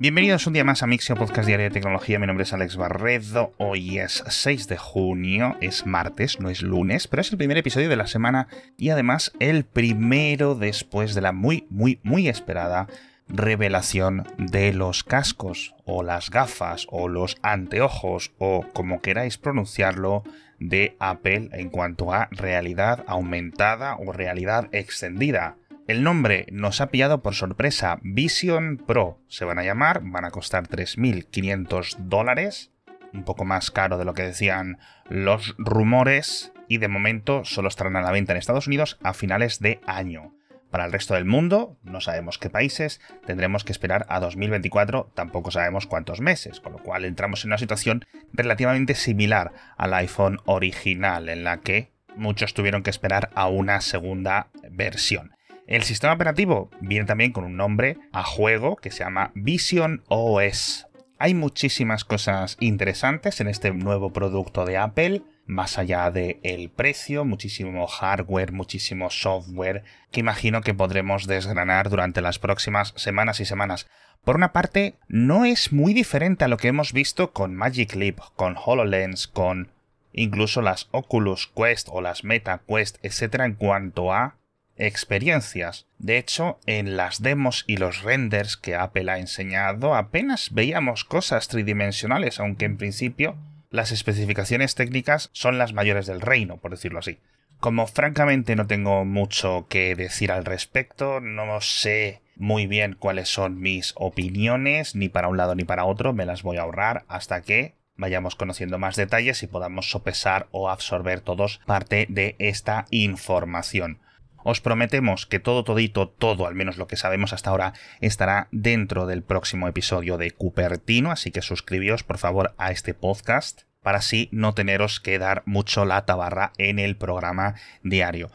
Bienvenidos un día más a Mixio Podcast Diario de Tecnología. Mi nombre es Alex Barredo. Hoy es 6 de junio, es martes, no es lunes, pero es el primer episodio de la semana y además el primero después de la muy, muy, muy esperada revelación de los cascos o las gafas o los anteojos o como queráis pronunciarlo de Apple en cuanto a realidad aumentada o realidad extendida. El nombre nos ha pillado por sorpresa. Vision Pro se van a llamar, van a costar 3.500 dólares, un poco más caro de lo que decían los rumores, y de momento solo estarán a la venta en Estados Unidos a finales de año. Para el resto del mundo, no sabemos qué países, tendremos que esperar a 2024, tampoco sabemos cuántos meses, con lo cual entramos en una situación relativamente similar al iPhone original, en la que muchos tuvieron que esperar a una segunda versión. El sistema operativo viene también con un nombre a juego que se llama Vision OS. Hay muchísimas cosas interesantes en este nuevo producto de Apple, más allá del precio, muchísimo hardware, muchísimo software, que imagino que podremos desgranar durante las próximas semanas y semanas. Por una parte, no es muy diferente a lo que hemos visto con Magic Leap, con HoloLens, con incluso las Oculus Quest o las Meta Quest, etc. en cuanto a experiencias. De hecho, en las demos y los renders que Apple ha enseñado apenas veíamos cosas tridimensionales, aunque en principio las especificaciones técnicas son las mayores del reino, por decirlo así. Como francamente no tengo mucho que decir al respecto, no sé muy bien cuáles son mis opiniones, ni para un lado ni para otro, me las voy a ahorrar hasta que vayamos conociendo más detalles y podamos sopesar o absorber todos parte de esta información. Os prometemos que todo todito, todo, al menos lo que sabemos hasta ahora, estará dentro del próximo episodio de Cupertino, así que suscribíos por favor a este podcast para así no teneros que dar mucho la tabarra en el programa diario.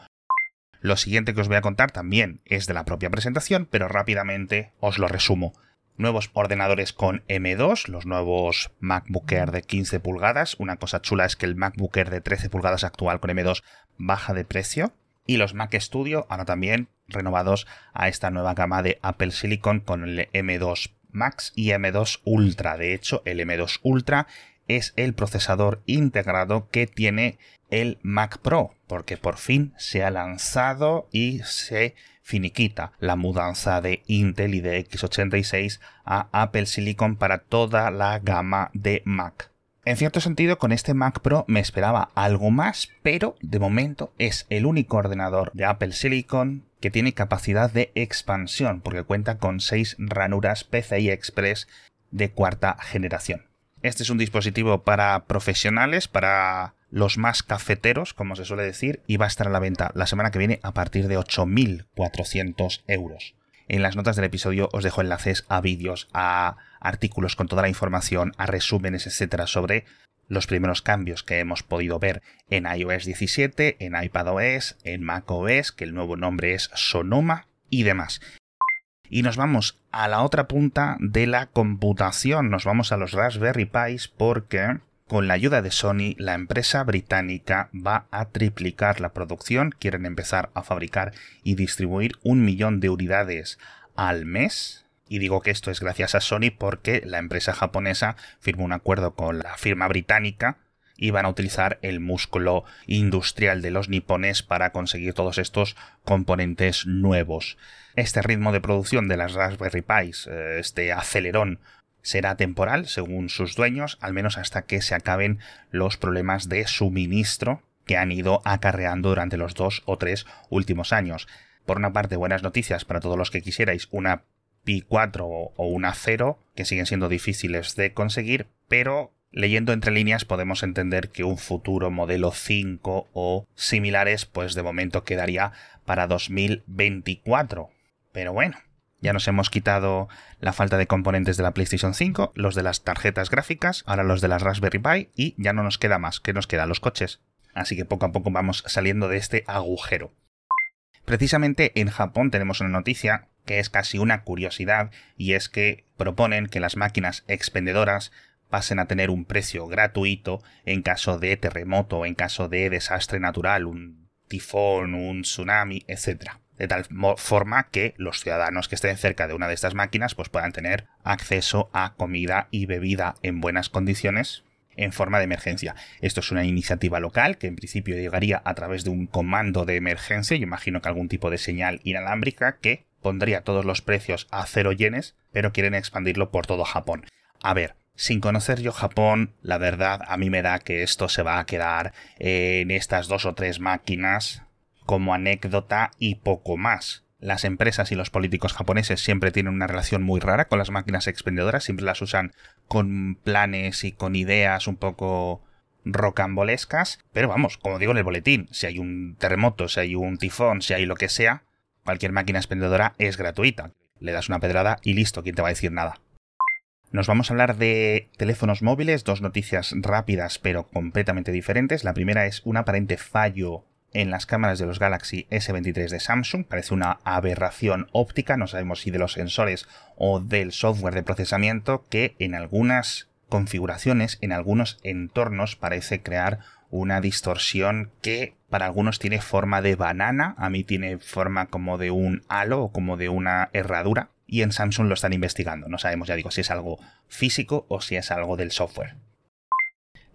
Lo siguiente que os voy a contar también es de la propia presentación, pero rápidamente os lo resumo. Nuevos ordenadores con M2, los nuevos MacBook Air de 15 pulgadas. Una cosa chula es que el MacBook Air de 13 pulgadas actual con M2 baja de precio y los Mac Studio ahora también renovados a esta nueva gama de Apple Silicon con el M2 Max y M2 Ultra. De hecho, el M2 Ultra es el procesador integrado que tiene el Mac Pro, porque por fin se ha lanzado y se finiquita la mudanza de Intel y de x86 a Apple Silicon para toda la gama de Mac. En cierto sentido, con este Mac Pro me esperaba algo más, pero de momento es el único ordenador de Apple Silicon que tiene capacidad de expansión, porque cuenta con 6 ranuras PCI Express de cuarta generación. Este es un dispositivo para profesionales, para los más cafeteros, como se suele decir, y va a estar a la venta la semana que viene a partir de 8.400 euros. En las notas del episodio os dejo enlaces a vídeos, a artículos con toda la información, a resúmenes, etcétera, sobre los primeros cambios que hemos podido ver en iOS 17, en iPadOS, en macOS, que el nuevo nombre es Sonoma y demás. Y nos vamos a la otra punta de la computación, nos vamos a los Raspberry Pis porque con la ayuda de Sony, la empresa británica va a triplicar la producción, quieren empezar a fabricar y distribuir un millón de unidades al mes. Y digo que esto es gracias a Sony porque la empresa japonesa firmó un acuerdo con la firma británica y van a utilizar el músculo industrial de los nipones para conseguir todos estos componentes nuevos. Este ritmo de producción de las Raspberry Pis, eh, este acelerón será temporal, según sus dueños, al menos hasta que se acaben los problemas de suministro que han ido acarreando durante los dos o tres últimos años. Por una parte, buenas noticias para todos los que quisierais una Pi 4 o una 0, que siguen siendo difíciles de conseguir, pero leyendo entre líneas podemos entender que un futuro modelo 5 o similares, pues de momento quedaría para 2024. Pero bueno, ya nos hemos quitado la falta de componentes de la PlayStation 5, los de las tarjetas gráficas, ahora los de las Raspberry Pi y ya no nos queda más, que nos quedan los coches. Así que poco a poco vamos saliendo de este agujero. Precisamente en Japón tenemos una noticia que es casi una curiosidad y es que proponen que las máquinas expendedoras pasen a tener un precio gratuito en caso de terremoto, en caso de desastre natural, un tifón, un tsunami, etc. de tal forma que los ciudadanos que estén cerca de una de estas máquinas pues puedan tener acceso a comida y bebida en buenas condiciones en forma de emergencia. Esto es una iniciativa local que en principio llegaría a través de un comando de emergencia, yo imagino que algún tipo de señal inalámbrica que pondría todos los precios a cero yenes, pero quieren expandirlo por todo Japón. A ver, sin conocer yo Japón, la verdad a mí me da que esto se va a quedar en estas dos o tres máquinas como anécdota y poco más. Las empresas y los políticos japoneses siempre tienen una relación muy rara con las máquinas expendedoras, siempre las usan con planes y con ideas un poco rocambolescas, pero vamos, como digo en el boletín, si hay un terremoto, si hay un tifón, si hay lo que sea, cualquier máquina expendedora es gratuita. Le das una pedrada y listo, ¿quién te va a decir nada? Nos vamos a hablar de teléfonos móviles, dos noticias rápidas pero completamente diferentes. La primera es un aparente fallo en las cámaras de los Galaxy S23 de Samsung. Parece una aberración óptica, no sabemos si de los sensores o del software de procesamiento, que en algunas configuraciones, en algunos entornos, parece crear una distorsión que para algunos tiene forma de banana, a mí tiene forma como de un halo o como de una herradura, y en Samsung lo están investigando. No sabemos, ya digo, si es algo físico o si es algo del software.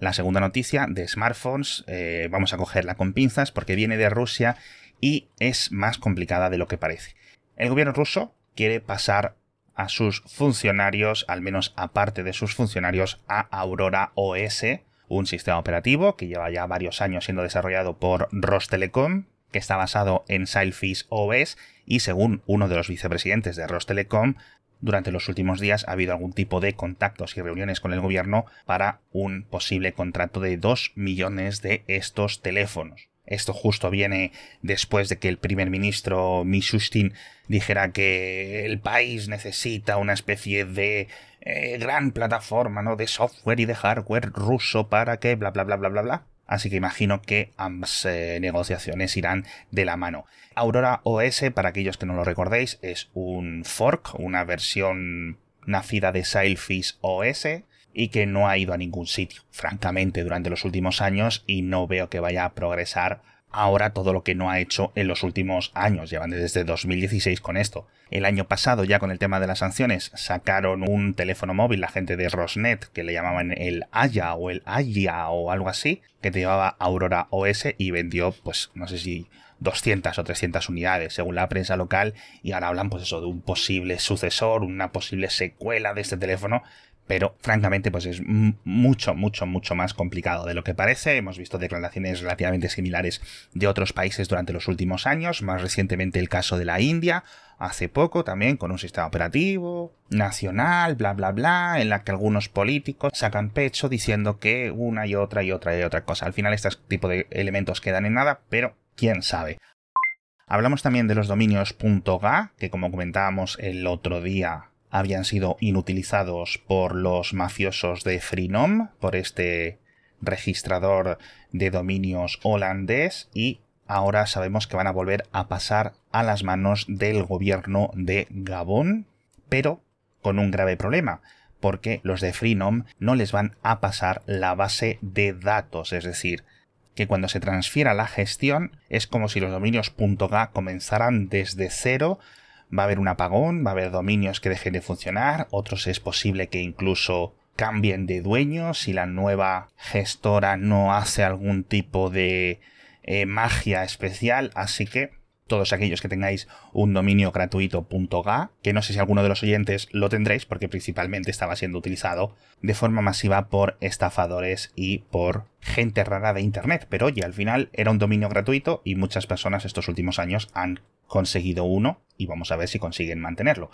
La segunda noticia de smartphones, eh, vamos a cogerla con pinzas porque viene de Rusia y es más complicada de lo que parece. El gobierno ruso quiere pasar a sus funcionarios, al menos aparte de sus funcionarios, a Aurora OS, un sistema operativo que lleva ya varios años siendo desarrollado por Rostelecom, que está basado en Sailfish OS y según uno de los vicepresidentes de Rostelecom, durante los últimos días ha habido algún tipo de contactos y reuniones con el gobierno para un posible contrato de 2 millones de estos teléfonos. Esto justo viene después de que el primer ministro Mishustin dijera que el país necesita una especie de eh, gran plataforma ¿no? de software y de hardware ruso para que bla bla bla bla bla bla. Así que imagino que ambas eh, negociaciones irán de la mano. Aurora OS, para aquellos que no lo recordéis, es un fork, una versión nacida de Sailfish OS y que no ha ido a ningún sitio, francamente, durante los últimos años y no veo que vaya a progresar ahora todo lo que no ha hecho en los últimos años. Llevan desde 2016 con esto. El año pasado, ya con el tema de las sanciones, sacaron un teléfono móvil, la gente de Rosnet, que le llamaban el Aya o el Aya o algo así, que te llevaba Aurora OS y vendió, pues, no sé si 200 o 300 unidades, según la prensa local, y ahora hablan, pues eso, de un posible sucesor, una posible secuela de este teléfono, pero francamente pues es mucho, mucho, mucho más complicado de lo que parece. Hemos visto declaraciones relativamente similares de otros países durante los últimos años, más recientemente el caso de la India, hace poco también con un sistema operativo nacional, bla, bla, bla, en la que algunos políticos sacan pecho diciendo que una y otra y otra y otra cosa. Al final este tipo de elementos quedan en nada, pero quién sabe. Hablamos también de los dominios .ga, que como comentábamos el otro día habían sido inutilizados por los mafiosos de Freenom, por este registrador de dominios holandés y ahora sabemos que van a volver a pasar a las manos del gobierno de Gabón, pero con un grave problema, porque los de Freenom no les van a pasar la base de datos, es decir, que cuando se transfiera la gestión es como si los dominios .ga comenzaran desde cero va a haber un apagón, va a haber dominios que dejen de funcionar, otros es posible que incluso cambien de dueño si la nueva gestora no hace algún tipo de eh, magia especial, así que todos aquellos que tengáis un dominio gratuito .ga, que no sé si alguno de los oyentes lo tendréis porque principalmente estaba siendo utilizado de forma masiva por estafadores y por gente rara de internet, pero oye, al final era un dominio gratuito y muchas personas estos últimos años han conseguido uno y vamos a ver si consiguen mantenerlo.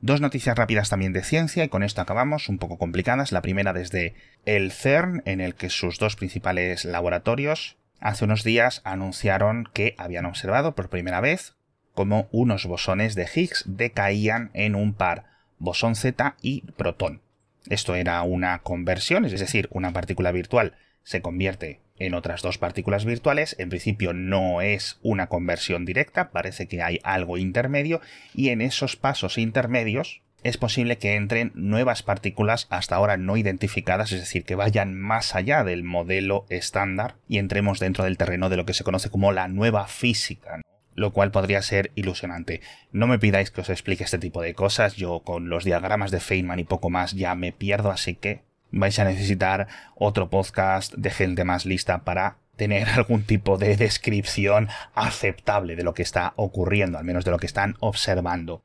Dos noticias rápidas también de ciencia y con esto acabamos, un poco complicadas. La primera desde el CERN, en el que sus dos principales laboratorios hace unos días anunciaron que habían observado por primera vez cómo unos bosones de Higgs decaían en un par bosón Z y protón. Esto era una conversión, es decir, una partícula virtual se convierte en otras dos partículas virtuales. En principio no es una conversión directa, parece que hay algo intermedio y en esos pasos intermedios es posible que entren nuevas partículas hasta ahora no identificadas, es decir, que vayan más allá del modelo estándar y entremos dentro del terreno de lo que se conoce como la nueva física. lo cual podría ser ilusionante. No me pidáis que os explique este tipo de cosas, yo con los diagramas de Feynman y poco más ya me pierdo, así que vais a necesitar otro podcast de gente más lista para tener algún tipo de descripción aceptable de lo que está ocurriendo, al menos de lo que están observando.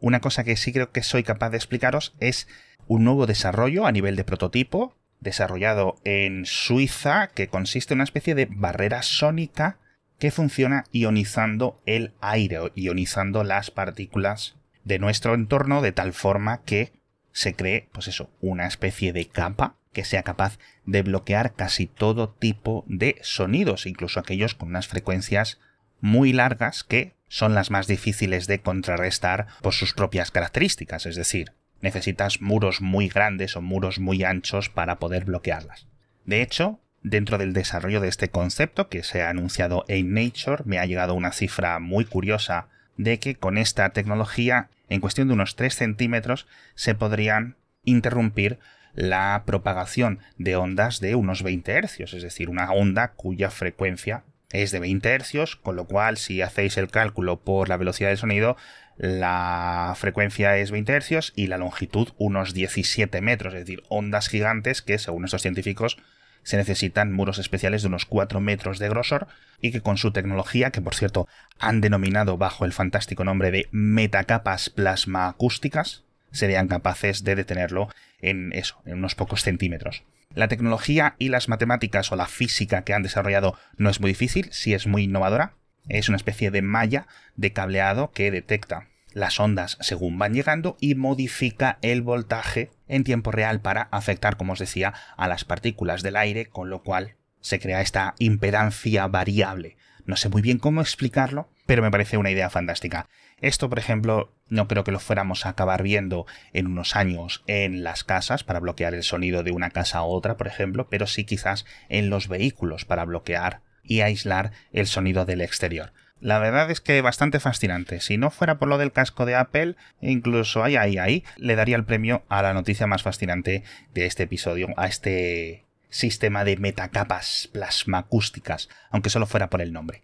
Una cosa que sí creo que soy capaz de explicaros es un nuevo desarrollo a nivel de prototipo, desarrollado en Suiza, que consiste en una especie de barrera sónica que funciona ionizando el aire, ionizando las partículas de nuestro entorno de tal forma que se cree, pues eso, una especie de capa que sea capaz de bloquear casi todo tipo de sonidos, incluso aquellos con unas frecuencias muy largas que son las más difíciles de contrarrestar por sus propias características, es decir, necesitas muros muy grandes o muros muy anchos para poder bloquearlas. De hecho, dentro del desarrollo de este concepto que se ha anunciado en Nature, me ha llegado una cifra muy curiosa de que con esta tecnología, en cuestión de unos 3 centímetros, se podrían interrumpir la propagación de ondas de unos 20 Hz, es decir, una onda cuya frecuencia es de 20 Hz, con lo cual si hacéis el cálculo por la velocidad del sonido, la frecuencia es 20 Hz y la longitud unos 17 metros, es decir, ondas gigantes que, según estos científicos, se necesitan muros especiales de unos 4 metros de grosor y que con su tecnología, que por cierto han denominado bajo el fantástico nombre de metacapas plasma acústicas, serían capaces de detenerlo en eso, en unos pocos centímetros. La tecnología y las matemáticas o la física que han desarrollado no es muy difícil, sí es muy innovadora. Es una especie de malla de cableado que detecta las ondas según van llegando y modifica el voltaje en tiempo real para afectar, como os decía, a las partículas del aire, con lo cual se crea esta impedancia variable. No sé muy bien cómo explicarlo, pero me parece una idea fantástica. Esto, por ejemplo, no creo que lo fuéramos a acabar viendo en unos años en las casas para bloquear el sonido de una casa a otra, por ejemplo, pero sí quizás en los vehículos para bloquear y aislar el sonido del exterior. La verdad es que bastante fascinante. Si no fuera por lo del casco de Apple, incluso ahí, ahí, ahí, le daría el premio a la noticia más fascinante de este episodio, a este sistema de metacapas plasmacústicas, aunque solo fuera por el nombre.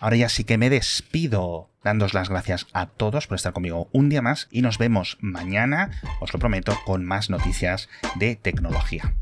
Ahora ya sí que me despido, dándos las gracias a todos por estar conmigo un día más y nos vemos mañana, os lo prometo, con más noticias de tecnología.